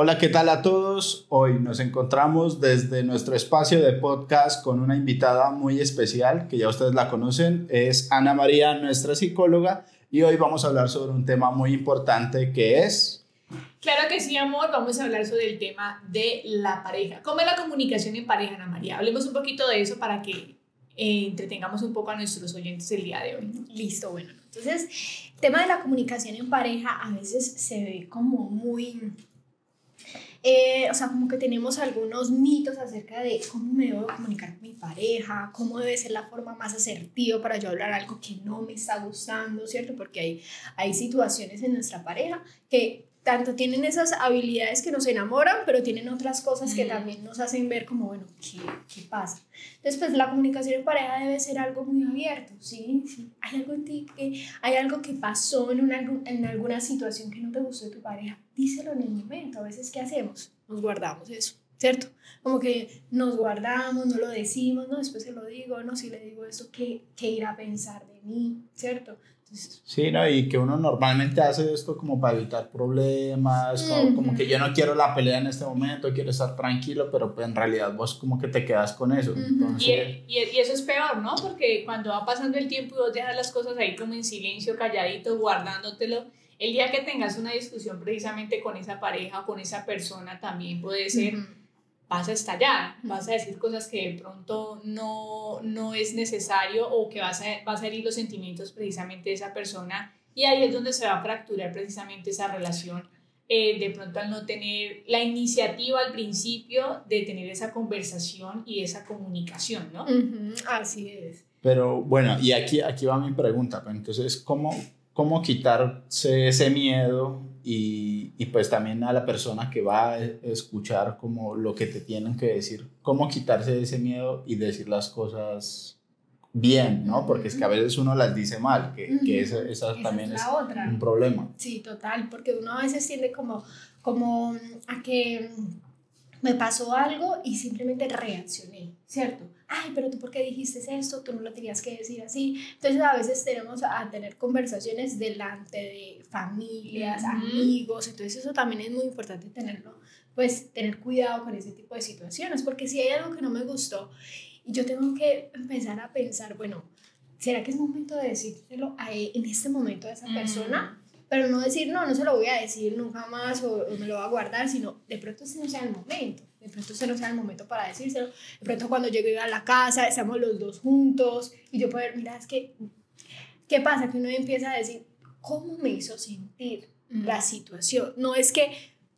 Hola, ¿qué tal a todos? Hoy nos encontramos desde nuestro espacio de podcast con una invitada muy especial, que ya ustedes la conocen, es Ana María, nuestra psicóloga, y hoy vamos a hablar sobre un tema muy importante que es... Claro que sí, amor, vamos a hablar sobre el tema de la pareja. ¿Cómo es la comunicación en pareja, Ana María? Hablemos un poquito de eso para que eh, entretengamos un poco a nuestros oyentes el día de hoy. Listo, bueno. Entonces, el tema de la comunicación en pareja a veces se ve como muy eh, o sea, como que tenemos algunos mitos acerca de cómo me debo comunicar con mi pareja, cómo debe ser la forma más asertiva para yo hablar algo que no me está gustando, ¿cierto? Porque hay, hay situaciones en nuestra pareja que tanto tienen esas habilidades que nos enamoran, pero tienen otras cosas que también nos hacen ver como, bueno, ¿qué, qué pasa? Entonces, pues la comunicación en pareja debe ser algo muy abierto, ¿sí? ¿sí? Hay algo en ti que, hay algo que pasó en, una, en alguna situación que no te gustó de tu pareja, díselo en el momento. A veces, ¿qué hacemos? Nos guardamos eso, ¿cierto? Como que nos guardamos, no lo decimos, no, después se lo digo, no, si le digo eso, ¿qué, qué irá a pensar de mí, ¿cierto? Sí, ¿no? Y que uno normalmente hace esto como para evitar problemas, como, que yo no quiero la pelea en este momento, quiero estar tranquilo, pero pues en realidad vos como que te quedas con eso. y, y, y, eso es peor, ¿no? Porque cuando va pasando el tiempo y vos dejas las cosas ahí como en silencio, calladito, guardándotelo, el día que tengas una discusión precisamente con esa pareja o con esa persona también puede ser vas a estallar, vas a decir cosas que de pronto no, no es necesario o que vas a, vas a herir los sentimientos precisamente de esa persona y ahí es donde se va a fracturar precisamente esa relación. Eh, de pronto al no tener la iniciativa al principio de tener esa conversación y esa comunicación, ¿no? así es. Pero bueno, y aquí, aquí va mi pregunta, pues, entonces, ¿cómo, cómo quitarse ese miedo y, y, pues también a la persona que va a escuchar como lo que te tienen que decir, cómo quitarse ese miedo y decir las cosas bien, ¿no? Porque es que a veces uno las dice mal, que, que esa, esa, también es, un problema. Sí, total, porque uno a veces tiende como, como a que me pasó algo y simplemente reaccioné, ¿cierto? Ay, pero tú por qué dijiste esto, tú no lo tenías que decir así. Entonces a veces tenemos a tener conversaciones delante de familias, amigos, entonces eso también es muy importante tenerlo, pues tener cuidado con ese tipo de situaciones, porque si hay algo que no me gustó y yo tengo que empezar a pensar, bueno, ¿será que es momento de decírselo a e, en este momento a esa persona? Pero no decir, no, no se lo voy a decir nunca más o, me lo voy a guardar, sino de pronto ese no sea el momento, de pronto ese no sea el momento para decírselo, de pronto cuando llegue a la casa, estamos los dos juntos y yo poder, mira, es que, ¿qué pasa? Que uno empieza a decir, ¿cómo me hizo sentir la situación? No es que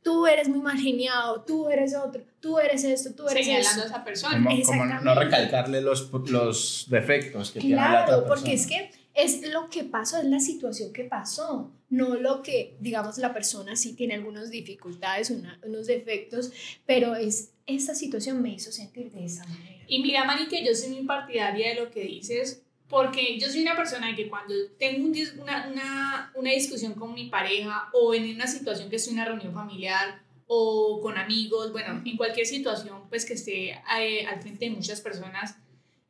tú eres muy mal geniado, tú eres otro, tú eres esto, tú eres Señalando a esa persona. Como, no recalcarle los, los defectos que tiene la otra persona. porque es que es lo que pasó, es la situación que pasó, no lo que, digamos, la persona sí tiene algunas dificultades, unos defectos, pero es esa situación me hizo sentir de esa manera. Y mira, Mani, que yo soy muy partidaria de lo que dices, porque yo soy una persona que cuando tengo una, una, una discusión con mi pareja o en una situación que estoy en una reunión familiar o con amigos, bueno, en cualquier situación pues que esté eh, al frente de muchas personas,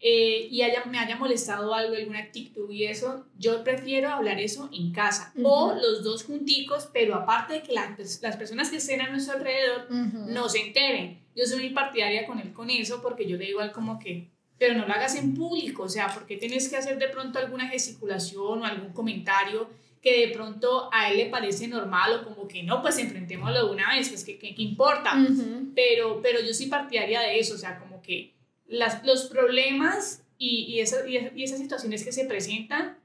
eh, y haya, me haya molestado algo, alguna actitud y eso, yo prefiero hablar eso en casa. O los dos junticos, pero aparte de que las personas que estén a nuestro alrededor no se enteren. Yo soy muy partidaria con él con eso porque yo le digo al como que, pero no lo hagas en público, o sea, porque tienes que hacer de pronto alguna gesticulación o algún comentario que de pronto a él le parece normal o como que no, pues enfrentémoslo de una vez, pues que, que, importa. pero, pero yo soy partidaria de eso, o sea, como que las, los problemas y, y, esas, y, esas situaciones que se presentan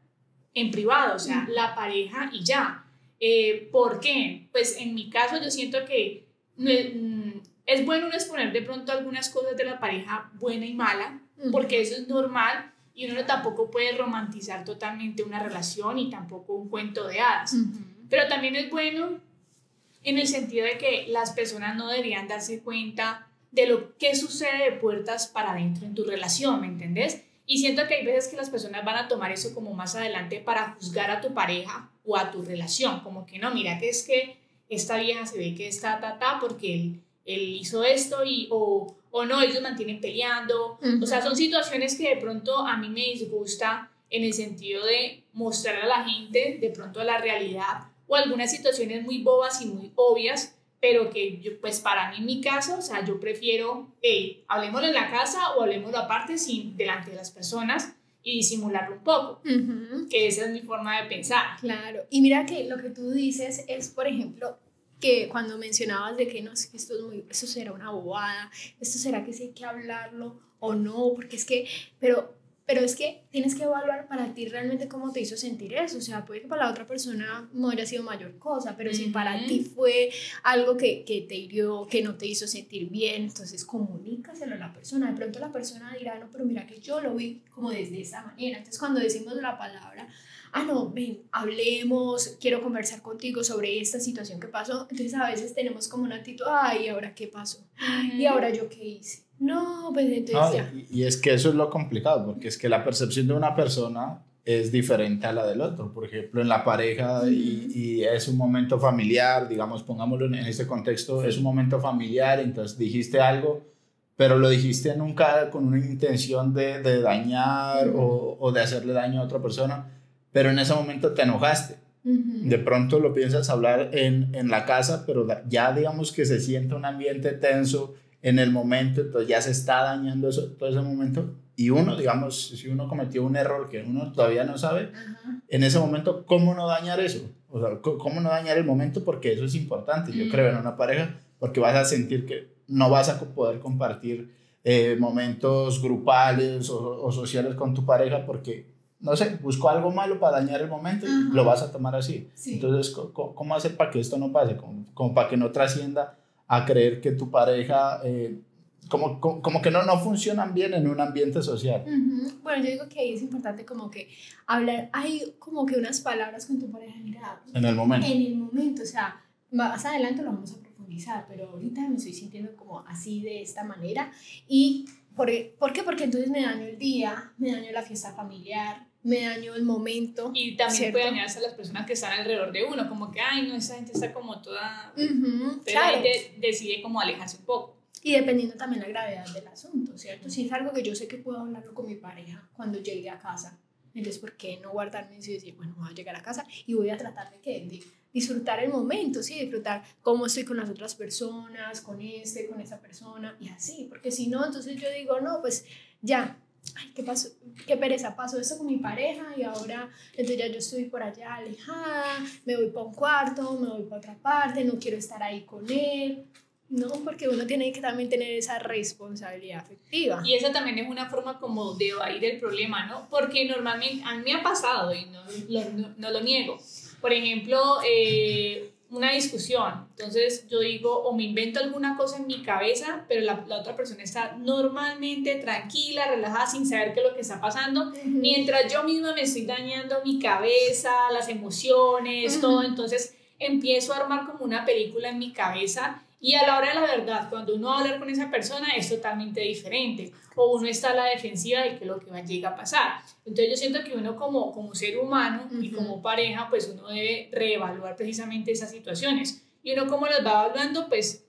en privado, o sea, la pareja y ya. Eh, ¿Por qué? Pues en mi caso yo siento que mm, es bueno exponer de pronto algunas cosas de la pareja buena y mala, porque eso es normal y uno tampoco puede romantizar totalmente una relación y tampoco un cuento de hadas. Pero también es bueno en el sentido de que las personas no deberían darse cuenta de lo que sucede de puertas para adentro en tu relación, ¿me entendés? Y siento que hay veces que las personas van a tomar eso como más adelante para juzgar a tu pareja o a tu relación, como que no, mira que es que esta vieja se ve que está ta, ta porque él, él hizo esto y o, o no, ellos mantienen peleando. O sea, son situaciones que de pronto a mí me disgusta en el sentido de mostrar a la gente de pronto la realidad o algunas situaciones muy bobas y muy obvias pero que yo, pues para mí en mi caso, o sea, yo prefiero, hey, hablemoslo en la casa o hablemoslo aparte sin, delante de las personas y disimularlo un poco, que esa es mi forma de pensar. Claro, y mira que lo que tú dices es, por ejemplo, que cuando mencionabas de que no, esto, es muy, esto será una bobada, esto será que sí hay que hablarlo o no, porque es que, pero pero es que tienes que evaluar para ti realmente cómo te hizo sentir eso. O sea, puede que para la otra persona no haya sido mayor cosa, pero si para ti fue algo que, que, te hirió, que no te hizo sentir bien, entonces comunícaselo a la persona. De pronto la persona dirá, no, pero mira que yo lo vi como desde esa manera. Entonces cuando decimos la palabra, ah, no, ven, hablemos, quiero conversar contigo sobre esta situación que pasó, entonces a veces tenemos como una actitud, ay, ¿ahora qué pasó? ¿Y ahora yo qué hice? No, pues entonces ya. Y, es que eso es lo complicado, porque es que la percepción de una persona es diferente a la del otro. Por ejemplo, en la pareja y, y, es un momento familiar, digamos, pongámoslo en, este contexto, es un momento familiar, entonces dijiste algo, pero lo dijiste nunca con una intención de, de dañar o, o, de hacerle daño a otra persona, pero en ese momento te enojaste. De pronto lo piensas hablar en, en la casa, pero ya digamos que se siente un ambiente tenso en el momento, entonces ya se está dañando eso, todo ese momento. Y uno, digamos, si uno cometió un error que uno todavía no sabe, en ese momento, ¿cómo no dañar eso? O sea, ¿cómo no dañar el momento? Porque eso es importante, yo creo, en una pareja, porque vas a sentir que no vas a poder compartir eh, momentos grupales o, sociales con tu pareja porque, no sé, busco algo malo para dañar el momento y lo vas a tomar así. Entonces, ¿cómo, hacer para que esto no pase? como para que no trascienda a creer que tu pareja, eh, como, como, que no, no funcionan bien en un ambiente social. Bueno, yo digo que ahí es importante como que hablar, hay como que unas palabras con tu pareja, mira, en el momento. En el momento, o sea, más adelante lo vamos a profundizar, pero ahorita me estoy sintiendo como así de esta manera y ¿por, ¿por qué? Porque entonces me daño el día, me daño la fiesta familiar, me dañó el momento. Y también puede dañarse a las personas que están alrededor de uno, como que, ay, no, esa gente está como toda... Uh claro. decide como alejarse un poco. Y dependiendo también la gravedad del asunto, ¿cierto? Si es algo que yo sé que puedo hablarlo con mi pareja cuando llegue a casa, entonces, ¿por qué no guardarme y decir, bueno, voy a llegar a casa y voy a tratar de, ¿qué? de disfrutar el momento, ¿sí? Disfrutar cómo estoy con las otras personas, con este, con esa persona y así, porque si no, entonces yo digo, no, pues ya, ay, ¿qué pasó? Qué pereza, pasó esto con mi pareja y ahora, entonces ya yo estoy por allá alejada, me voy para un cuarto, me voy para otra parte, no quiero estar ahí con él. No, porque uno tiene que también tener esa responsabilidad afectiva. Y esa también es una forma como de evadir el problema, ¿no? Porque normalmente, a mí me ha pasado y no, no, no lo niego. Por ejemplo, eh, una discusión. Entonces yo digo, o me invento alguna cosa en mi cabeza, pero la, la, otra persona está normalmente tranquila, relajada, sin saber qué es lo que está pasando, mientras yo misma me estoy dañando mi cabeza, las emociones, todo. Entonces empiezo a armar como una película en mi cabeza y a la hora de la verdad, cuando uno va a hablar con esa persona es totalmente diferente. O uno está a la defensiva de que lo que va a llegar a pasar. Entonces yo siento que uno como, como ser humano y como pareja, pues uno debe reevaluar precisamente esas situaciones. Y uno como las va evaluando, pues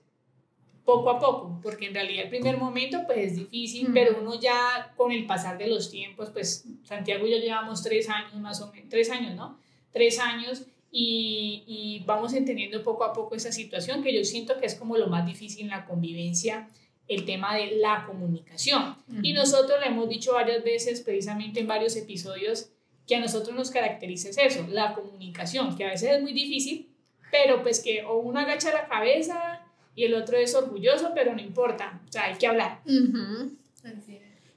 poco a poco, porque en realidad el primer momento pues es difícil, pero uno ya con el pasar de los tiempos, pues Santiago y yo llevamos tres años más o menos, tres años, ¿no? Tres años y, y, vamos entendiendo poco a poco esa situación que yo siento que es como lo más difícil en la convivencia, el tema de la comunicación. Y nosotros le hemos dicho varias veces, precisamente en varios episodios, que a nosotros nos caracteriza eso, la comunicación, que a veces es muy difícil, pero pues que o uno agacha la cabeza y el otro es orgulloso, pero no importa, o sea, hay que hablar.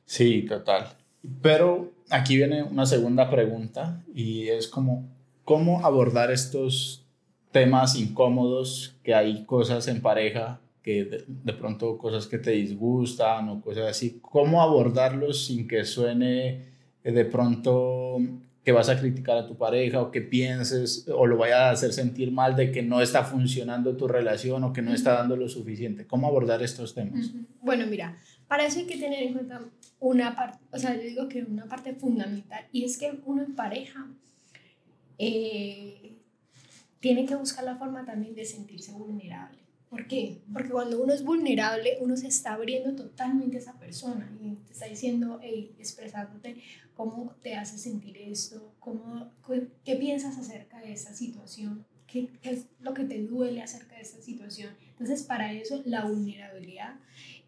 Sí, total. Pero aquí viene una segunda pregunta y es como, cómo abordar estos temas incómodos, que hay cosas en pareja, que de, pronto cosas que te disgustan o cosas así, cómo abordarlos sin que suene eh, de pronto que vas a criticar a tu pareja o que pienses o lo vaya a hacer sentir mal de que no está funcionando tu relación o que no está dando lo suficiente. ¿Cómo abordar estos temas? Bueno, mira, para eso hay que tener en cuenta una parte, o sea, yo digo que una parte fundamental y es que uno en pareja eh, tiene que buscar la forma también de sentirse vulnerable. ¿Por qué? Porque cuando uno es vulnerable, uno se está abriendo totalmente a esa persona y te está diciendo, hey, expresándote cómo te hace sentir esto, cómo, qué piensas acerca de esa situación, ¿Qué, es lo que te duele acerca de esta situación? Entonces, para eso, la vulnerabilidad,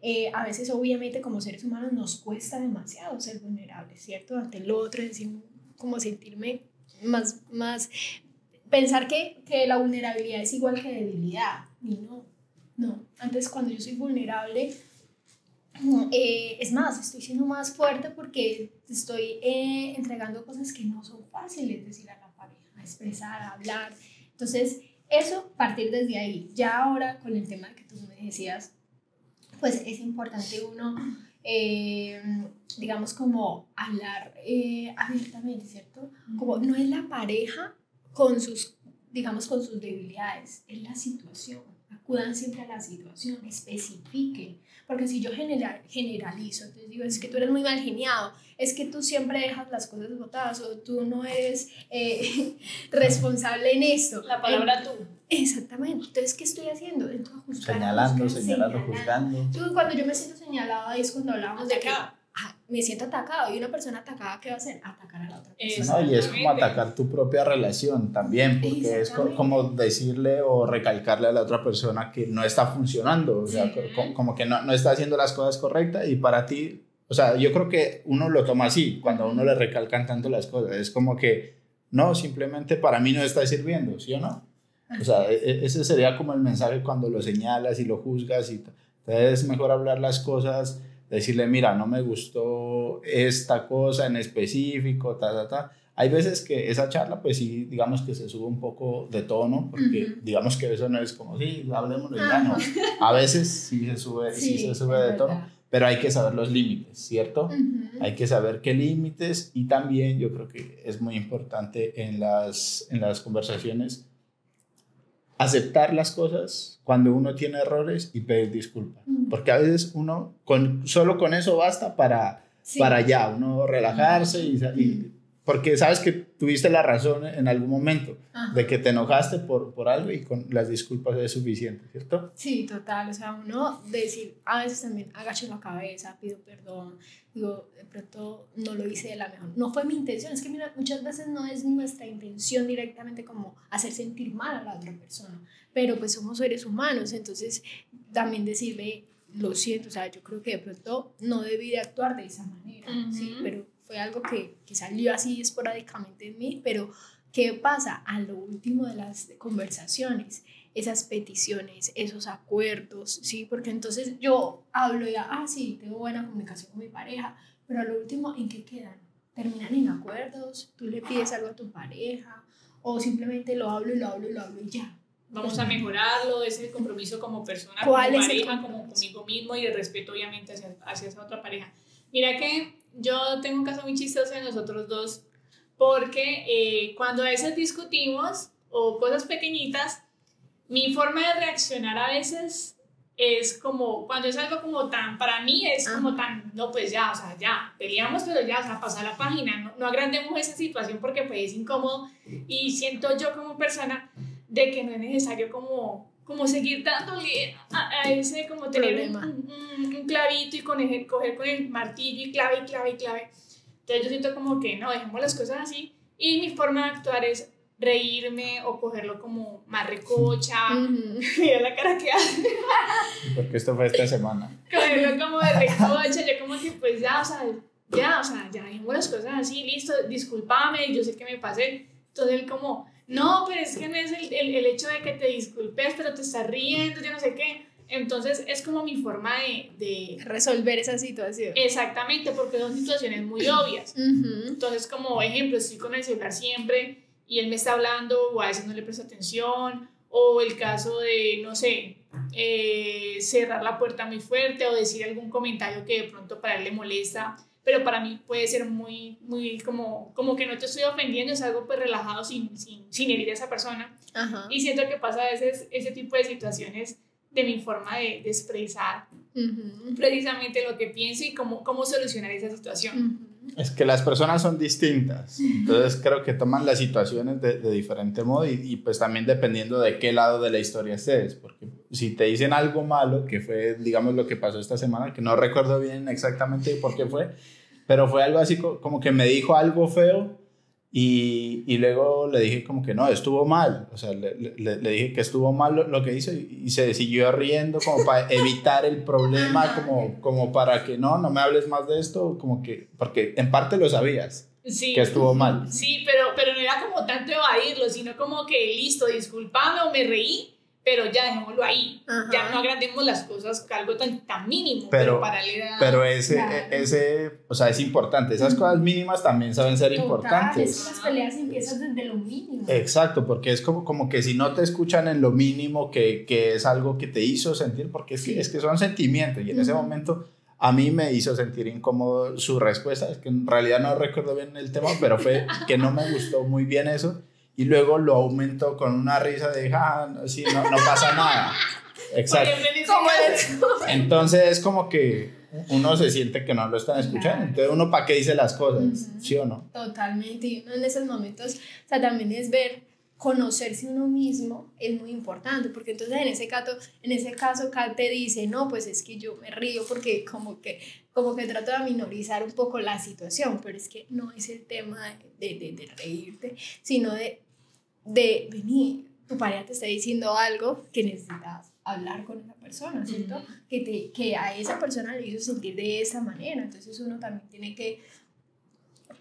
eh, a veces obviamente como seres humanos nos cuesta demasiado ser vulnerables, ¿cierto? Ante el otro, decir, como sentirme más, más, pensar que, que la vulnerabilidad es igual que debilidad, y no, no. Antes, cuando yo soy vulnerable, eh, es más, estoy siendo más fuerte porque estoy eh, entregando cosas que no son fáciles decir a la pareja, a expresar, a hablar. Entonces, eso partir desde ahí. Ya ahora con el tema que tú me decías, pues es importante uno, eh, digamos, como hablar abiertamente, ¿cierto? Como no es la pareja con sus, digamos, con sus debilidades, es la situación acudan siempre a la situación, especifiquen. Porque si yo general, generalizo, entonces digo, es que tú eres muy mal geniado, es que tú siempre dejas las cosas botadas o tú no eres eh, responsable en esto. La palabra tú. Exactamente. Entonces, ¿qué estoy haciendo? Entonces, señalando, señalando, juzgando. Tú, cuando yo me siento señalada es cuando hablamos de que me siento atacado y una persona atacada, ¿qué va a hacer? Atacar a la otra persona. No, y es como atacar tu propia relación también, porque es como decirle o recalcarle a la otra persona que no está funcionando, o sea, como, que no, no, está haciendo las cosas correctas y para ti, o sea, yo creo que uno lo toma así, cuando a uno le recalcan tanto las cosas, es como que, no, simplemente para mí no está sirviendo, ¿sí o no? O sea, e, ese sería como el mensaje cuando lo señalas y lo juzgas y entonces es mejor hablar las cosas decirle, mira, no me gustó esta cosa en específico, ta, ta, ta. Hay veces que esa charla, pues sí, digamos que se sube un poco de tono, porque digamos que eso no es como, sí, hablemos de ya, no. A veces sí se sube, sí, se sube de tono, pero hay que saber los límites, ¿cierto? Hay que saber qué límites y también yo creo que es muy importante en las, en las conversaciones aceptar las cosas cuando uno tiene errores y pedir disculpas. Porque a veces uno, con, solo con eso basta para, para ya, uno relajarse y, y, porque sabes que tuviste la razón en algún momento, de que te enojaste por, por algo y con las disculpas es suficiente, ¿cierto? Sí, total, o sea, uno decir, a veces también agacho la cabeza, pido perdón, digo, de pronto no lo hice de la mejor, no fue mi intención, es que mira, muchas veces no es nuestra intención directamente como hacer sentir mal a la otra persona, pero pues somos seres humanos, entonces también decirle, lo siento, o sea, yo creo que de pronto no debí de actuar de esa manera, sí, pero fue algo que, que salió así esporádicamente en mí, pero ¿qué pasa? A lo último de las conversaciones, esas peticiones, esos acuerdos, ¿sí? Porque entonces yo hablo ya, ah, sí, tengo buena comunicación con mi pareja, pero a lo último, ¿en qué quedan? ¿Terminan en acuerdos? ¿Tú le pides algo a tu pareja? ¿O simplemente lo hablo y lo hablo y lo hablo y ya? Vamos a mejorarlo, ese compromiso como persona, como pareja, como conmigo mismo y el respeto obviamente hacia, hacia esa otra pareja. Mira que yo tengo un caso muy chistoso de nosotros dos, porque eh, cuando a veces discutimos o cosas pequeñitas, mi forma de reaccionar a veces es como, cuando es algo como tan, para mí es como tan, no, pues ya, o sea, ya, peleamos, pero ya, o sea, pasar la página, no, no agrandemos esa situación porque pues es incómodo. Y siento yo como persona de que no es necesario como como seguir dándole a, ese, como tener un, un, clavito y coger, coger con el martillo y clave y clave y clave. Entonces yo siento como que no, dejemos las cosas así y mi forma de actuar es reírme o cogerlo como más recocha. Mira la cara que hace. Porque esto fue esta semana. Cogerlo como de recocha, yo como que pues ya, o sea, ya, o sea, ya dejemos las cosas así, listo, discúlpame, yo sé que me pasé. Entonces él como, no, pero es que no es el, el, el, hecho de que te disculpes, pero te estás riendo, yo no sé qué. Entonces es como mi forma de, de resolver esa situación. Exactamente, porque son situaciones muy obvias. Entonces, como ejemplo, estoy con el celular siempre y él me está hablando o a veces no le presto atención, o el caso de, no sé, eh, cerrar la puerta muy fuerte o decir algún comentario que de pronto para él le molesta pero para mí puede ser muy, muy como, como que no te estoy ofendiendo, es algo pues relajado sin, sin, sin herir a esa persona. Y siento que pasa a veces ese tipo de situaciones de mi forma de, de expresar precisamente lo que pienso y cómo, cómo solucionar esa situación. Es que las personas son distintas, entonces creo que toman las situaciones de, de diferente modo y, y, pues también dependiendo de qué lado de la historia estés, porque si te dicen algo malo, que fue digamos lo que pasó esta semana, que no recuerdo bien exactamente por qué fue, pero fue algo así como que me dijo algo feo Y, y, luego le dije como que no, estuvo mal. O sea, le, le, le dije que estuvo mal lo, lo, que hizo y, se siguió riendo como para evitar el problema, como, como para que no, no me hables más de esto, como que, porque en parte lo sabías. Sí, que estuvo mal. Sí, pero, pero no era como tanto evadirlo, sino como que listo, disculpame o me reí, pero ya dejémoslo ahí. Ajá. Ya no agrandemos las cosas algo tan, tan mínimo, pero, pero para la Pero ese, claro. ese, o sea, es importante. Esas cosas mínimas también saben ser Total, importantes. Es que las peleas empiezan desde lo mínimo. Exacto, porque es como, como que si no te escuchan en lo mínimo, que, que es algo que te hizo sentir, porque es que, es que son sentimientos y en uh -huh. ese momento a mí me hizo sentir incómodo su respuesta. Es que en realidad no recuerdo bien el tema, pero fue que no me gustó muy bien eso y luego lo aumentó con una risa de, ah, sí, no, no pasa nada. Exacto. Entonces es como que uno se siente que no lo están escuchando. Entonces uno para qué dice las cosas, uh -huh. ¿sí o no? Totalmente. Y uno en esos momentos, o sea, también es ver, conocerse uno mismo es muy importante, porque entonces en ese caso, en ese caso Kat te dice, no, pues es que yo me río porque como que, como que trato de minorizar un poco la situación, pero es que no es el tema de, de, de reírte, sino de, de venir, tu pareja te está diciendo algo que necesitas hablar con esa persona, ¿cierto? Uh -huh. que, te, que a esa persona le hizo sentir de esa manera, entonces uno también tiene que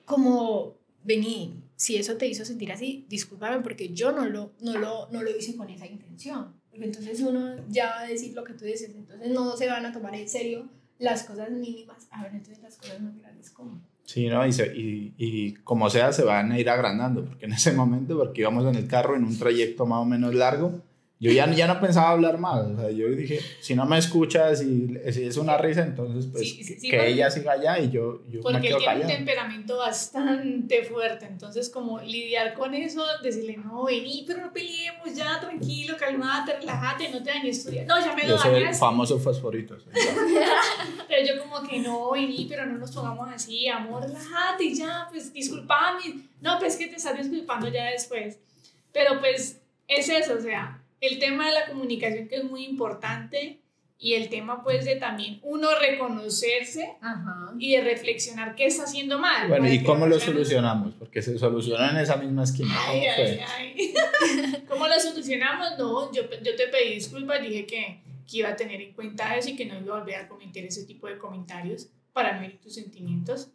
como venir, si eso te hizo sentir así, discúlpame porque yo no lo, no lo, no lo hice con esa intención. Porque entonces uno ya va a decir lo que tú dices, entonces no se van a tomar en serio las cosas mínimas, a ver, entonces las cosas más grandes como. Sí, ¿no? Y, se, y, y, como sea, se van a ir agrandando, porque en ese momento, porque íbamos en el carro en un trayecto más o menos largo, yo ya, ya no pensaba hablar más, o sea, yo dije, si no me escuchas y si es una risa, entonces pues sí, sí, que ella siga allá y yo, yo porque me quedo él tiene callado. un temperamento bastante fuerte, entonces como lidiar con eso, decirle, no, vení, pero no peleemos, ya, tranquilo, calmate, relájate, no te dañes estudiar, no, ya me lo Yo soy el dañas. famoso fosforito. Pero yo como que, no, vení, pero no nos pongamos así, amor, relájate, ya, pues disculpame, no, pues que te estás disculpando ya después, pero pues es eso, o sea, el tema de la comunicación que es muy importante y el tema pues de también uno reconocerse Ajá. y de reflexionar qué está haciendo mal. Bueno, ¿y cómo lo solucionamos? Porque se solucionó en esa misma esquina. Ay, ay, ay. ¿Cómo lo solucionamos? No, yo, yo te pedí disculpas, dije que, que iba a tener en cuenta eso y que no iba a volver a comentar ese tipo de comentarios para no herir tus sentimientos.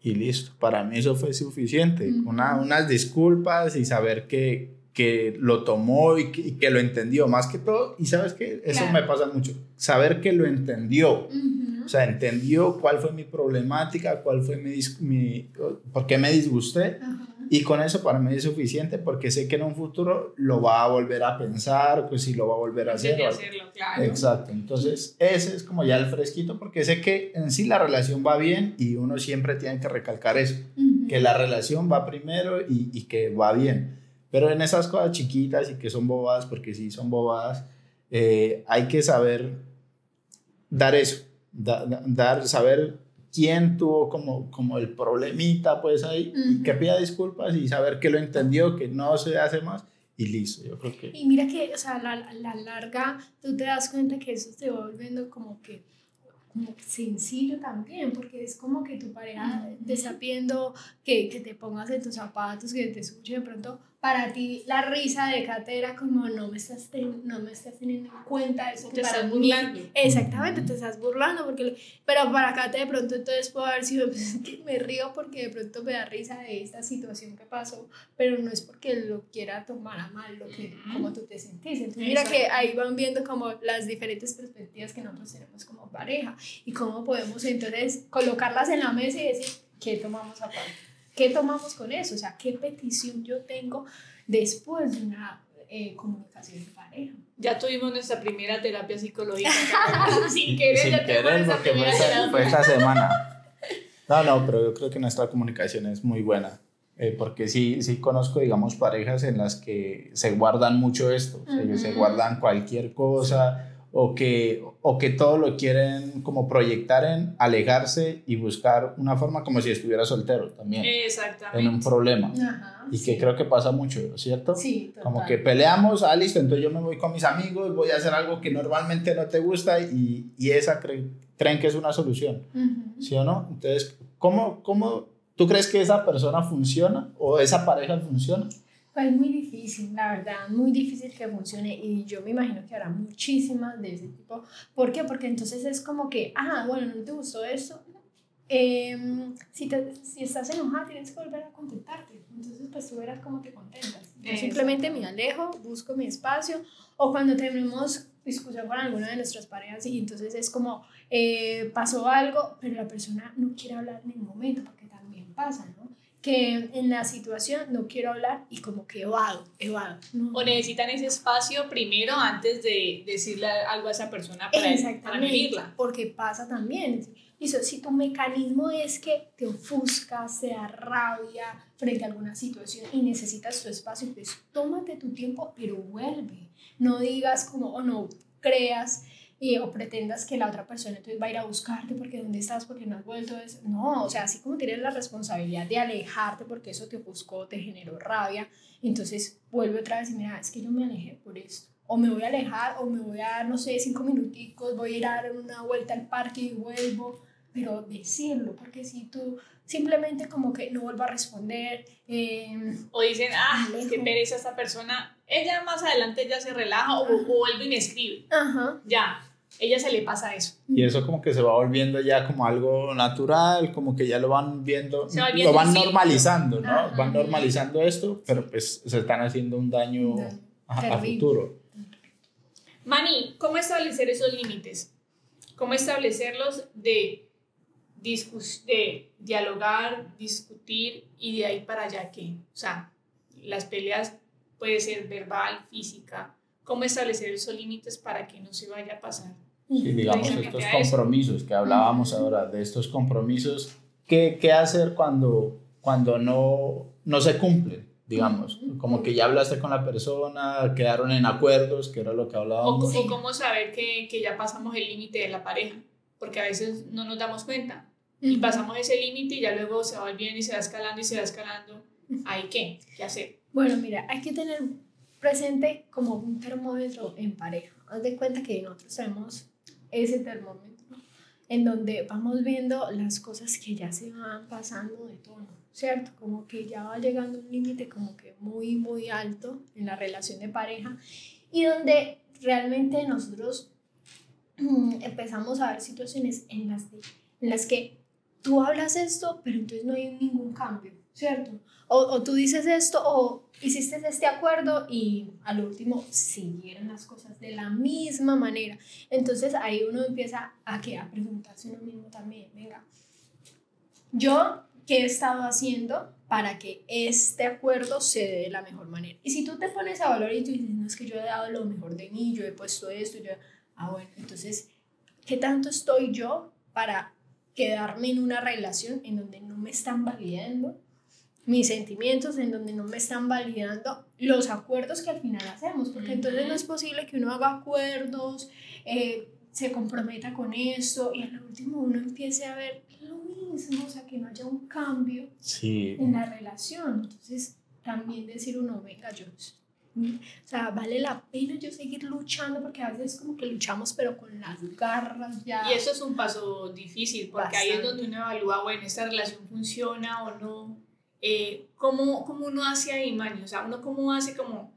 Y listo, para mí eso fue suficiente. Uh -huh. Una, unas disculpas y saber que que lo tomó y que, y que, lo entendió más que todo. Y sabes que eso claro. me pasa mucho. Saber que lo entendió. Uh -huh. O sea, entendió cuál fue mi problemática, cuál fue mi, mi por qué me disgusté. Uh -huh. Y con eso para mí es suficiente porque sé que en un futuro lo va a volver a pensar, pues si lo va a volver a hacer. hacerlo, claro. Exacto. Entonces, ese es como ya el fresquito porque sé que en sí la relación va bien y uno siempre tiene que recalcar eso, uh -huh. que la relación va primero y, y que va bien. Pero en esas cosas chiquitas y que son bobadas, porque sí son bobadas, eh, hay que saber dar eso, da, dar, saber quién tuvo como, como el problemita pues ahí, uh -huh. y que pida disculpas y saber que lo entendió, que no se hace más y listo, yo creo que... Y mira que, o sea, la, la larga, tú te das cuenta que eso se va volviendo como que como sencillo también, porque es como que tu pareja uh -huh. te está pidiendo que, que te pongas en tus zapatos, que te escuche de pronto para ti la risa de Kate era como no me estás, ten, no me estás teniendo en cuenta eso te estás burlando. Exactamente te estás burlando porque pero para Kate de pronto entonces puedo haber sido pues, que me río porque de pronto me da risa de esta situación que pasó pero no es porque lo quiera tomar a mal lo que como tú te sentís. Entonces mira que ahí van viendo como las diferentes perspectivas que nosotros tenemos como pareja y cómo podemos entonces colocarlas en la mesa y decir qué tomamos aparte ¿Qué tomamos con eso? O sea, ¿qué petición yo tengo después de una eh, comunicación de pareja? Ya tuvimos nuestra primera terapia psicológica. sin querer, sin ya querer porque fue esta, fue esta, semana. No, no, pero yo creo que nuestra comunicación es muy buena. Eh, porque sí, sí conozco, digamos, parejas en las que se guardan mucho esto. Uh -huh. se guardan cualquier cosa o que, o que todo lo quieren como proyectar en alejarse y buscar una forma como si estuviera soltero también. Exactamente. En un problema. Ajá, y que sí. creo que pasa mucho, ¿cierto? Sí, total. Como que peleamos, ah, listo, entonces yo me voy con mis amigos, voy a hacer algo que normalmente no te gusta y, y esa cre creen que es una solución, uh -huh. ¿sí o no? Entonces, ¿cómo, cómo ¿Tú crees que esa persona funciona o esa pareja funciona? Pues muy difícil, la verdad, muy difícil que funcione y yo me imagino que habrá muchísimas de ese tipo. ¿Por qué? Porque entonces es como que, ah, bueno, no te gustó esto. Em, si, te, si estás enojada, tienes que volver a contentarte. Entonces, pues tú verás cómo te contentas. Yo simplemente me alejo, busco mi espacio o cuando tenemos discusión con alguna de nuestras parejas y entonces es como, eh, pasó algo, pero la persona no quiere hablar en el momento porque también pasa, ¿no? Que en la situación no quiero hablar y como que evado, evado. O necesitan ese espacio primero antes de decirle algo a esa persona para, Exactamente, Porque pasa también. si tu mecanismo es que te ofuscas, te da rabia frente a alguna situación y necesitas tu espacio, pues tómate tu tiempo, pero vuelve. No digas como, o no creas y, o pretendas que la otra persona entonces va a ir a buscarte porque dónde estás, porque no has vuelto. No, o sea, así como tienes la responsabilidad de alejarte porque eso te buscó, te generó rabia, entonces vuelve otra vez y mira, es que yo me alejé por esto. O me voy a alejar, o me voy a dar, no sé, cinco minuticos, voy a ir a dar una vuelta al parque y vuelvo. Pero decirlo, porque si tú simplemente como que no vuelvo a responder. Eh, o dicen, ah, qué pereza esta persona. Ella más adelante ya se relaja o, o vuelve y me escribe. Ajá. Ya, ella se le pasa eso. Y eso como que se va volviendo ya como algo natural, como que ya lo van viendo, lo van normalizando, ¿no? Van normalizando esto, pero pues se están haciendo un daño a, futuro. Mani, ¿cómo establecer esos límites? ¿Cómo establecerlos de, de dialogar, discutir y de ahí para allá qué? O sea, las peleas puede ser verbal, física. ¿Cómo establecer esos límites para que no se vaya a pasar? Sí, digamos, estos compromisos que hablábamos ahora, de estos compromisos, ¿qué, qué hacer cuando, cuando no, no se cumplen? Digamos, como que ya hablaste con la persona, quedaron en acuerdos, que era lo que hablábamos. O, cómo saber que, que, ya pasamos el límite de la pareja, porque a veces no nos damos cuenta y pasamos ese límite y ya luego se va bien y se va escalando y se va escalando. ¿Hay qué? ¿Qué hacer? Bueno, mira, hay que tener presente como un termómetro en pareja. Haz de cuenta que nosotros tenemos ese termómetro en donde vamos viendo las cosas que ya se van pasando de tono, ¿cierto? Como que ya va llegando un límite como que muy, muy alto en la relación de pareja y donde realmente nosotros mm, empezamos a ver situaciones en las, en las que tú hablas esto, pero entonces no hay ningún cambio, ¿cierto? O, o, tú dices esto o hiciste este acuerdo y al último siguieron las cosas de la misma manera. Entonces ahí uno empieza a, que, a preguntarse uno mismo también, venga, yo qué he estado haciendo para que este acuerdo se dé de la mejor manera. Y si tú te pones a valor y tú dices, no, es que yo he dado lo mejor de mí, yo he puesto esto, yo, ah, bueno, entonces, ¿qué tanto estoy yo para quedarme en una relación en donde no me están validando? Mis sentimientos, en donde no me están validando los acuerdos que al final hacemos, porque entonces no es posible que uno haga acuerdos, eh, se comprometa con esto y al último uno empiece a ver lo mismo, o sea, que no haya un cambio en la relación. Entonces, también decir uno, venga, yo, o sea, vale la pena yo seguir luchando porque a veces como que luchamos pero con las garras ya. Y eso es un paso difícil porque ahí es donde uno evalúa, bueno, esta relación funciona o no eh, ¿cómo, ¿cómo, uno hace ahí, Mani? O sea, uno cómo hace como,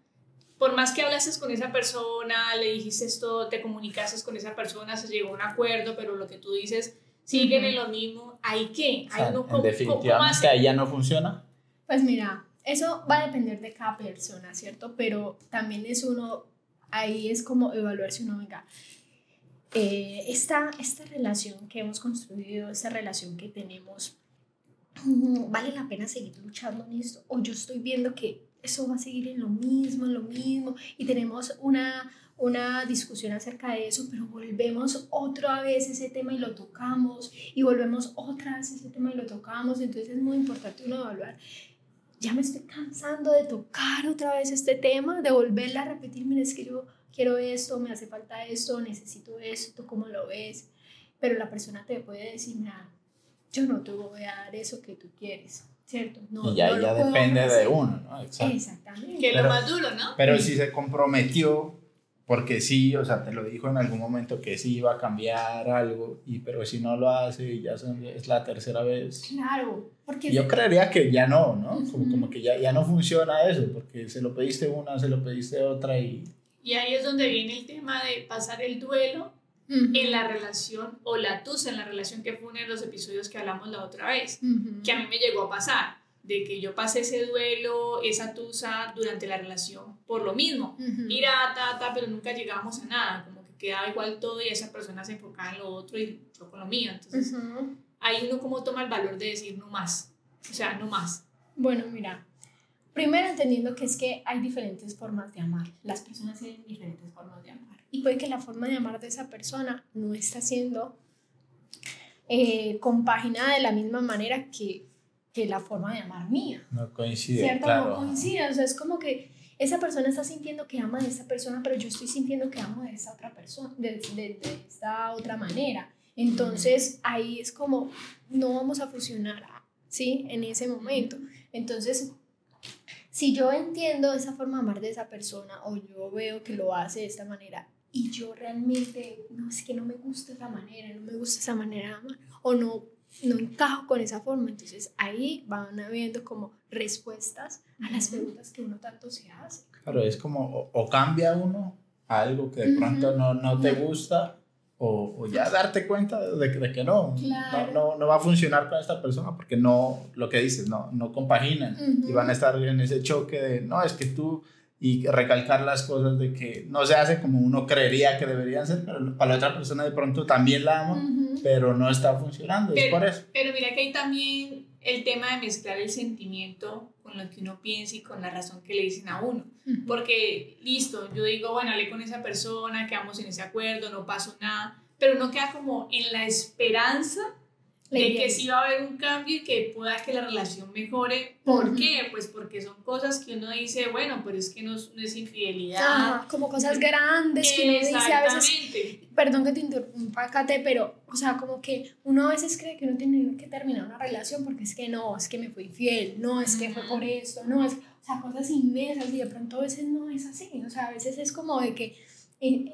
por más que hablases con esa persona, le dijiste esto, te comunicases con esa persona, se llegó a un acuerdo, pero lo que tú dices siguen en lo mismo, ¿hay qué? ¿Hay uno, ¿cómo, definitivamente ahí ya no funciona. Pues mira, eso va a depender de cada persona, ¿cierto? Pero también es uno, ahí es como evaluar si uno, venga, eh, esta, esta relación que hemos construido, esta relación que tenemos, vale la pena seguir luchando en esto o yo estoy viendo que eso va a seguir en lo mismo, en lo mismo y tenemos una, una discusión acerca de eso, pero volvemos otra vez ese tema y lo tocamos y volvemos otra vez ese tema y lo tocamos, entonces es muy importante uno evaluar. Ya me estoy cansando de tocar otra vez este tema, de volverla a repetir, mira, es que yo quiero esto, me hace falta esto, necesito esto, ¿cómo lo ves? Pero la persona te puede decir, mira, yo no te voy a dar eso que tú quieres, ¿cierto? No, y ya, ya depende de uno, ¿no? Exactamente. Que es lo más duro, ¿no? Pero si se comprometió porque sí, o sea, te lo dijo en algún momento que sí iba a cambiar algo, y, pero si no lo hace y ya es la tercera vez. Claro, porque... Yo creería que ya no, ¿no? como, como, que ya, ya no funciona eso, porque se lo pediste una, se lo pediste otra y... Y ahí es donde viene el tema de pasar el duelo en la relación o la tusa en la relación que fue uno de los episodios que hablamos la otra vez, que a mí me llegó a pasar de que yo pasé ese duelo, esa tusa durante la relación por lo mismo. Mira, ta, ta, pero nunca llegábamos a nada, como que quedaba igual todo y esa persona se enfocaba en lo otro y yo con lo mío. Entonces, ahí uno como toma el valor de decir no más, o sea, no más. Bueno, mira, primero entendiendo que es que hay diferentes formas de amar, las personas tienen diferentes formas de amar y puede que la forma de amar de esa persona no está siendo eh, compaginada de la misma manera que que la forma de amar mía. No coincide. ¿Cierto? No coincide. O sea, es como que esa persona está sintiendo que ama de esa persona, pero yo estoy sintiendo que amo de esa otra persona, de, de, de esta otra manera. Entonces ahí es como, no vamos a fusionar, ¿sí? En ese momento. Entonces, si yo entiendo esa forma de amar de esa persona o yo veo que lo hace de esta manera y yo realmente, no, es que no me gusta esa manera, no me gusta esa manera de amar o no no encajo con esa forma. Entonces ahí van habiendo como respuestas a las preguntas que uno tanto se hace. Claro, es como o, cambia uno algo que de pronto no, no te gusta o, o, ya darte cuenta de, de que no, no, no, va a funcionar con esta persona porque no, lo que dices, no, no compaginan y van a estar en ese choque de, no, es que tú y recalcar las cosas de que no se hace como uno creería que deberían ser, pero para la otra persona de pronto también la ama, pero no está funcionando, pero, es por eso. Pero mira que hay también el tema de mezclar el sentimiento con lo que uno piensa y con la razón que le dicen a uno. Porque, listo, yo digo, bueno, hablé con esa persona, quedamos en ese acuerdo, no pasó nada, pero uno queda como en la esperanza de que sí va a haber un cambio y que pueda que la relación mejore. ¿Por qué? Pues porque son cosas que uno dice, bueno, pero es que no, es infidelidad. como cosas grandes que uno dice a veces. Perdón que te interrumpa, Kate, pero, o sea, como que uno a veces cree que uno tiene que terminar una relación porque es que no, es que me fui infiel, no, es que fue por esto, no, es. O sea, cosas inmensas y de pronto a veces no es así. O sea, a veces es como de que. Eh, eh,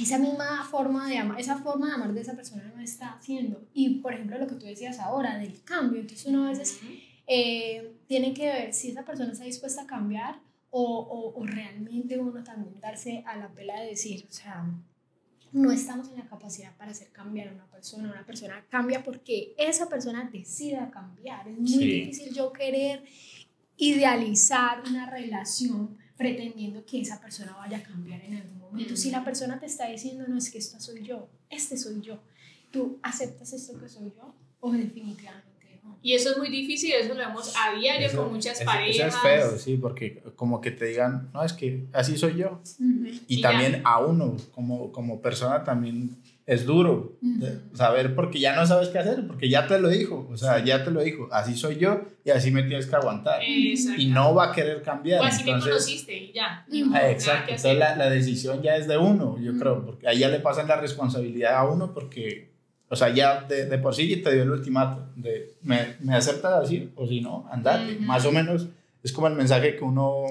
esa misma forma de amar, esa forma de amar de esa persona no está haciendo. Y por ejemplo, lo que tú decías ahora del cambio, entonces uno a veces eh, tiene que ver si esa persona está dispuesta a cambiar o, o, o, realmente uno también darse a la pela de decir, o sea, no estamos en la capacidad para hacer cambiar a una persona, una persona cambia porque esa persona decida cambiar. Es muy difícil yo querer idealizar una relación pretendiendo que esa persona vaya a cambiar en algún momento. Si la persona te está diciendo, no, es que esta soy yo, este soy yo, ¿tú aceptas esto que soy yo o definitivamente? Y eso es muy difícil, eso lo vemos a diario con muchas parejas. Eso es feo, sí, porque como que te digan, no, es que así soy yo. Y, también a uno, como, como persona, también es duro saber porque ya no sabes qué hacer, porque ya te lo dijo, o sea, ya te lo dijo, así soy yo y así me tienes que aguantar. Y no va a querer cambiar. O así me conociste y ya. Ah, exacto, entonces la, la, decisión ya es de uno, yo creo, porque ahí ya le pasan la responsabilidad a uno porque, o sea, ya de, de por sí te dio el ultimato de me, me aceptas así o si no, andate. Más o menos es como el mensaje que uno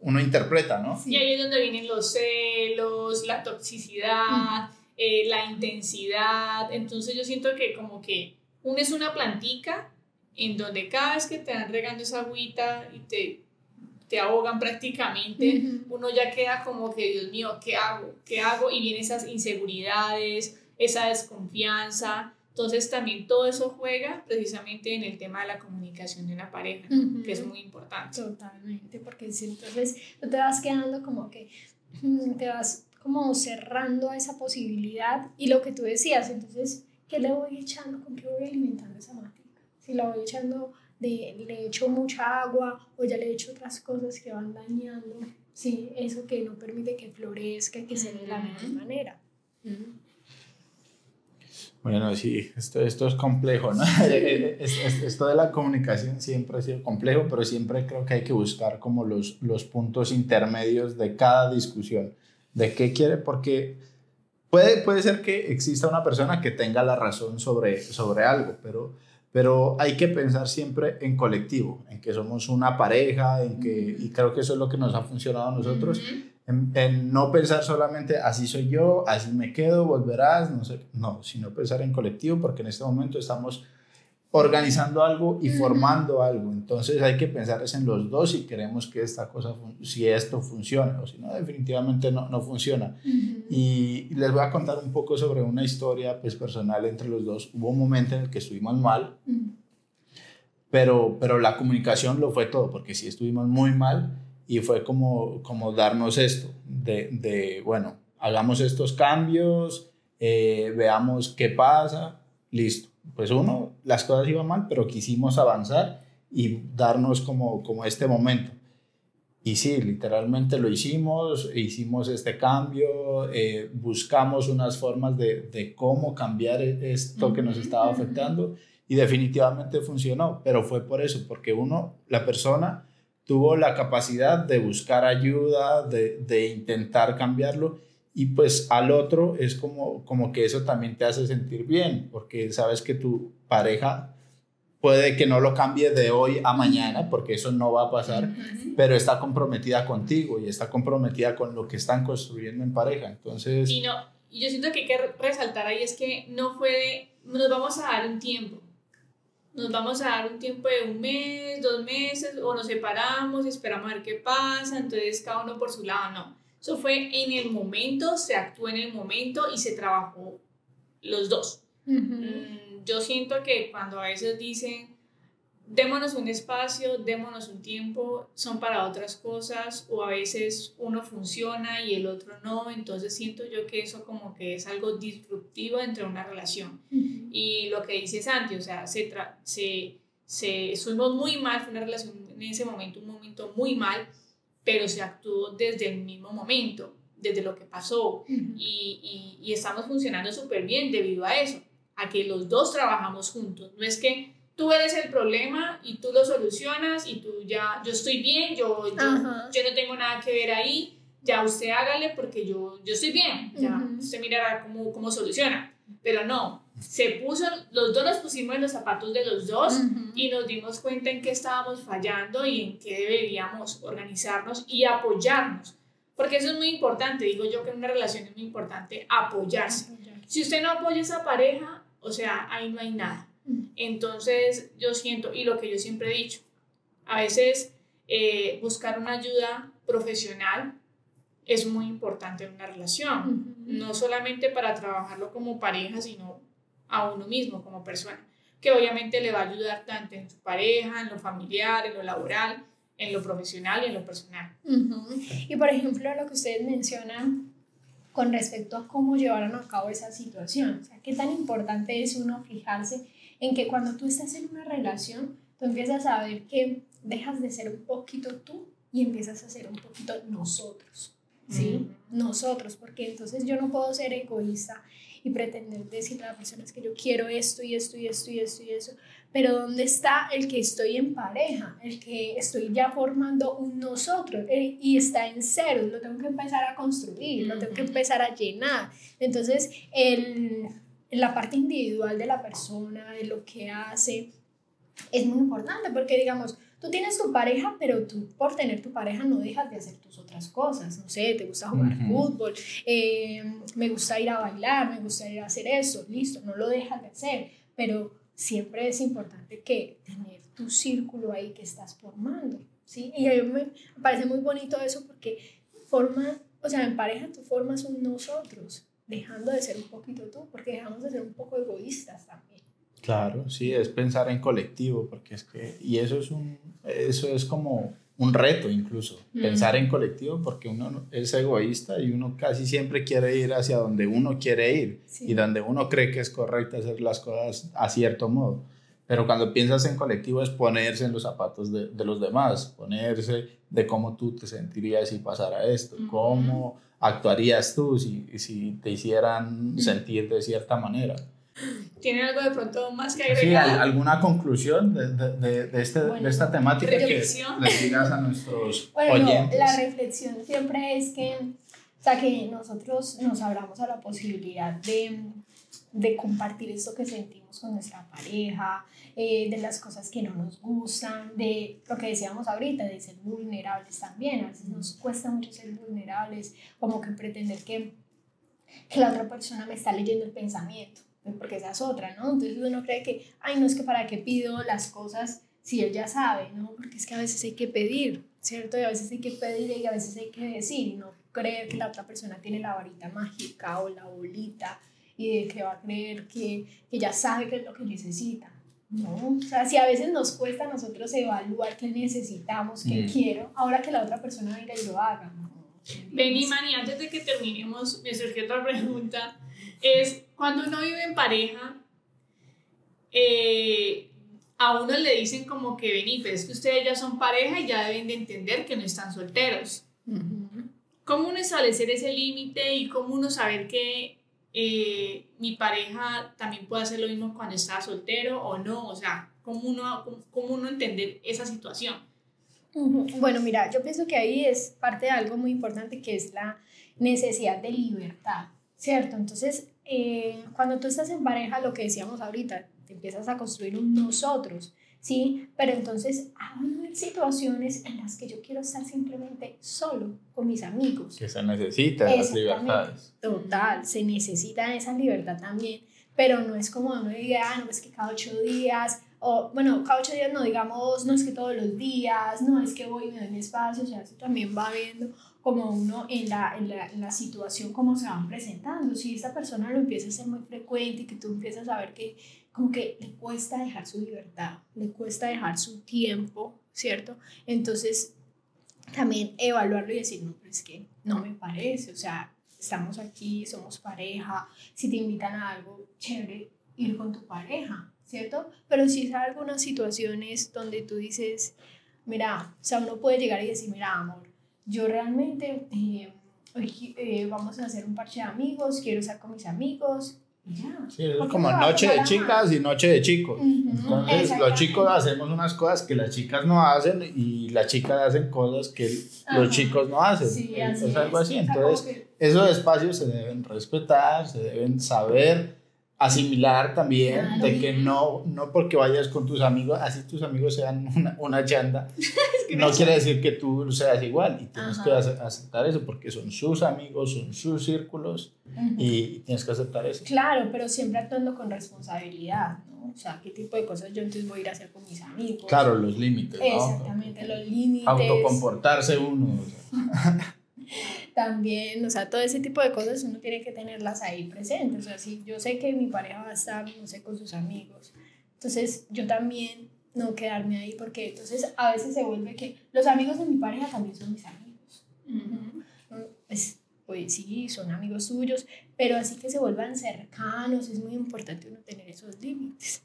uno interpreta, ¿no? Y ahí es donde vienen los celos, la toxicidad. Eh, la intensidad. Entonces yo siento que como que uno es una plantica en donde cada vez que te dan regando esa agüita y te, te ahogan prácticamente, uno ya queda como que, Dios mío, ¿qué hago? ¿Qué hago? Y vienen esas inseguridades, esa desconfianza. Entonces también todo eso juega precisamente en el tema de la comunicación de una pareja, que es muy importante. Totalmente, porque si entonces no te vas quedando como que mm, te vas como cerrando a esa posibilidad y lo que tú decías, entonces, ¿qué le voy echando? ¿Con qué voy alimentando esa matica? Si la voy echando, de, le echo mucha agua o ya le echo otras cosas que van dañando, sí, eso que no permite que florezca, que se dé de la mejor manera. Bueno, sí, esto, esto es complejo, ¿no? esto de la comunicación siempre ha sido complejo, pero siempre creo que hay que buscar como los, los puntos intermedios de cada discusión. De qué quiere, porque puede, puede ser que exista una persona que tenga la razón sobre, sobre algo, pero, pero hay que pensar siempre en colectivo, en que somos una pareja, en que, y creo que eso es lo que nos ha funcionado a nosotros, en, no pensar solamente así soy yo, así me quedo, volverás, no sé, no, sino pensar en colectivo porque en este momento estamos organizando algo y formando algo. Entonces hay que pensar en los dos si queremos que esta cosa, si esto funciona o si no, definitivamente no, no funciona. Y les voy a contar un poco sobre una historia pues, personal entre los dos. Hubo un momento en el que estuvimos mal, pero, pero la comunicación lo fue todo, porque sí estuvimos muy mal y fue como, como darnos esto, de, de bueno, hagamos estos cambios, eh, veamos qué pasa, listo pues uno, las cosas iban mal, pero quisimos avanzar y darnos como, como este momento. Y sí, literalmente lo hicimos, hicimos este cambio, eh, buscamos unas formas de, de, cómo cambiar e-, esto que nos estaba afectando y definitivamente funcionó, pero fue por eso, porque uno, la persona, tuvo la capacidad de buscar ayuda, de, de intentar cambiarlo y pues al otro es como, como que eso también te hace sentir bien, porque sabes que tu pareja puede que no lo cambie de hoy a mañana, porque eso no va a pasar, pero está comprometida contigo y está comprometida con lo que están construyendo en pareja. Entonces... Y no, yo siento que hay que resaltar ahí es que no fue de, nos vamos a dar un tiempo, nos vamos a dar un tiempo de un mes, dos meses, o nos separamos, esperamos a ver qué pasa, entonces cada uno por su lado, no eso fue en el momento, se actuó en el momento y se trabajó los dos. Mm, yo siento que cuando a veces dicen, démonos un espacio, démonos un tiempo, son para otras cosas o a veces uno funciona y el otro no, entonces siento yo que eso como que es algo disruptivo entre una relación. Y lo que dice Santi, o sea, se, se, se, estuvimos muy mal, fue una relación en ese momento, un momento muy mal, pero se actuó desde el mismo momento, desde lo que pasó y, y, estamos funcionando súper bien debido a eso, a que los dos trabajamos juntos. No es que tú eres el problema y tú lo solucionas y tú ya, yo estoy bien, yo, yo, yo no tengo nada que ver ahí, ya usted hágale porque yo, yo estoy bien, ya usted mirará cómo, cómo soluciona. Pero no, se puso, los dos nos pusimos en los zapatos de los dos y nos dimos cuenta en qué estábamos fallando y en qué deberíamos organizarnos y apoyarnos. Porque eso es muy importante, digo yo que en una relación es muy importante apoyarse. Si usted no apoya a esa pareja, o sea, ahí no hay nada. Entonces yo siento, y lo que yo siempre he dicho, a veces eh, buscar una ayuda profesional es muy importante en una relación, no solamente para trabajarlo como pareja, sino a uno mismo como persona, que obviamente le va a ayudar tanto en su pareja, en lo familiar, en lo laboral, en lo profesional y en lo personal. Y por ejemplo, lo que ustedes mencionan con respecto a cómo llevaron a cabo esa situación, o sea, qué tan importante es uno fijarse en que cuando tú estás en una relación, tú empiezas a ver que dejas de ser un poquito tú y empiezas a ser un poquito nosotros, ¿sí? Nosotros, porque entonces yo no puedo ser egoísta y pretender decirle a la persona es que yo quiero esto y esto y esto y esto y eso, pero ¿dónde está el que estoy en pareja? El que estoy ya formando un nosotros eh, y está en cero, lo tengo que empezar a construir, lo tengo que empezar a llenar. Entonces, el, la parte individual de la persona, de lo que hace, es muy importante porque, digamos, tú tienes tu pareja, pero tú por tener tu pareja no dejas de hacer tus otras cosas. No sé, te gusta jugar fútbol, eh, me gusta ir a bailar, me gusta ir a hacer eso, listo, no lo dejas de hacer, pero siempre es importante que tener tu círculo ahí que estás formando, ¿sí? Y a mí me parece muy bonito eso porque forma, o sea, en pareja tú formas un nosotros, dejando de ser un poquito tú, porque dejamos de ser un poco egoístas también. Claro, sí, es pensar en colectivo, porque es que, y eso es un, eso es como un reto incluso, pensar en colectivo, porque uno es egoísta y uno casi siempre quiere ir hacia donde uno quiere ir y donde uno cree que es correcto hacer las cosas a cierto modo. Pero cuando piensas en colectivo es ponerse en los zapatos de, de los demás, ponerse de cómo tú te sentirías si pasara esto, cómo actuarías tú si, si te hicieran sentir de cierta manera. ¿Tienen algo de pronto más que agregar? Sí, ¿alguna conclusión de, de, de, este, de esta temática que les digas a nuestros bueno, oyentes? La reflexión siempre es que, o sea, que nosotros nos abramos a la posibilidad de, de compartir esto que sentimos con nuestra pareja, eh, de las cosas que no nos gustan, de lo que decíamos ahorita, de ser vulnerables también. A veces nos cuesta mucho ser vulnerables, como que pretender que, que la otra persona me está leyendo el pensamiento, porque esa es otra, ¿no? Entonces uno cree que, ay, no es que para qué pido las cosas si él ya sabe, ¿no? Porque es que a veces hay que pedir, ¿cierto? Y a veces hay que pedir y a veces hay que decir, no creer que la otra persona tiene la varita mágica o la bolita y de que va a creer que, que ya sabe qué es lo que necesita. No, o sea, si a veces nos cuesta a nosotros evaluar qué necesitamos, qué mm. quiero, ahora que la otra persona venga y lo haga. ¿no? Benny, Mani, antes de que terminemos, me surgió otra pregunta. Es, cuando uno vive en pareja, eh, a uno le dicen como que, Benny, pero es que ustedes ya son pareja y ya deben de entender que no están solteros. ¿Cómo uno establecer ese límite y cómo uno saber que eh, mi pareja también puede hacer lo mismo cuando está soltero o no, o sea, ¿cómo uno, cómo uno entender esa situación? Bueno, mira, yo pienso que ahí es parte de algo muy importante que es la necesidad de libertad, ¿cierto? Entonces, eh, cuando tú estás en pareja, lo que decíamos ahorita, te empiezas a construir un nosotros. ¿sí? Pero entonces hay situaciones en las que yo quiero estar simplemente solo con mis amigos. Que se necesitan las libertades. Total, se necesita esa libertad también, pero no es como uno diga, ah, no, es que cada ocho días, o bueno, cada ocho días no digamos, no es que todos los días, no es que voy y me doy mi espacio, o sea, eso también va viendo como uno en la, en la, en la situación, cómo se van presentando. Si esta persona lo empieza a ser muy frecuente y que tú empiezas a ver que como que le cuesta dejar su libertad, le cuesta dejar su tiempo, ¿cierto? Entonces, también evaluarlo y decir, no, pero es que no me parece, o sea, estamos aquí, somos pareja, si te invitan a algo chévere, ir con tu pareja, ¿cierto? Pero si es algunas situaciones donde tú dices, mira, o sea, uno puede llegar y decir, mira, amor, yo realmente eh, hoy, eh, vamos a hacer un parche de amigos, quiero estar con mis amigos, Sí, es como noche de chicas y noche de chicos. Entonces, los chicos hacemos unas cosas que las chicas no hacen y las chicas hacen cosas que los chicos no hacen. Sí, es algo así. Entonces, esos espacios se deben respetar, se deben saber asimilar también de que no, no porque vayas con tus amigos, así tus amigos sean una, una chanda, no quiere decir que tú seas igual y tienes que aceptar eso porque son sus amigos, son sus círculos y tienes que aceptar eso. Claro, pero siempre actuando con responsabilidad, ¿no? O sea, ¿qué tipo de cosas yo entonces voy a ir a hacer con mis amigos? Claro, los límites, ¿no? Exactamente, los límites. Autocomportarse uno. también, o sea, todo ese tipo de cosas uno tiene que tenerlas ahí presentes. O sea, si yo sé que mi pareja va a estar, no sé, con sus amigos, entonces yo también no quedarme ahí porque entonces a veces se vuelve que los amigos de mi pareja también son mis amigos. pues, pues sí, son amigos suyos, pero así que se vuelvan cercanos, es muy importante uno tener esos límites.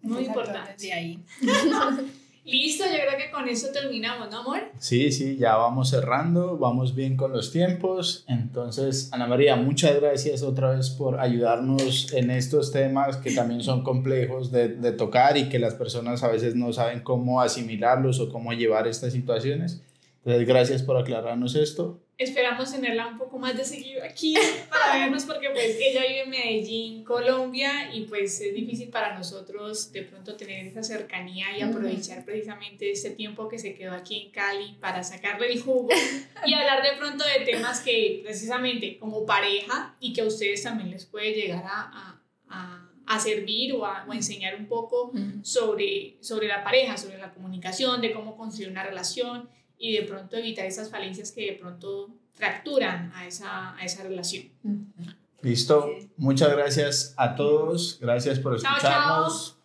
Muy importante. De ahí. Listo, yo creo que con eso terminamos, ¿no, amor? Sí, sí, ya vamos cerrando, vamos bien con los tiempos. Entonces, Ana María, muchas gracias otra vez por ayudarnos en estos temas que también son complejos de, de tocar y que las personas a veces no saben cómo asimilarlos o cómo llevar estas situaciones. Entonces, gracias por aclararnos esto esperamos tenerla un poco más de seguido aquí para vernos porque pues ella vive en Medellín, Colombia y pues es difícil para nosotros de pronto tener esa cercanía y aprovechar precisamente este tiempo que se quedó aquí en Cali para sacarle el jugo y hablar de pronto de temas que precisamente como pareja y que a ustedes también les puede llegar a, a, a servir o a, o enseñar un poco sobre, sobre la pareja, sobre la comunicación, de cómo construir una relación y de pronto evitar esas falencias que de pronto fracturan a esa, a esa relación. Listo. Muchas gracias a todos. Gracias por escucharnos.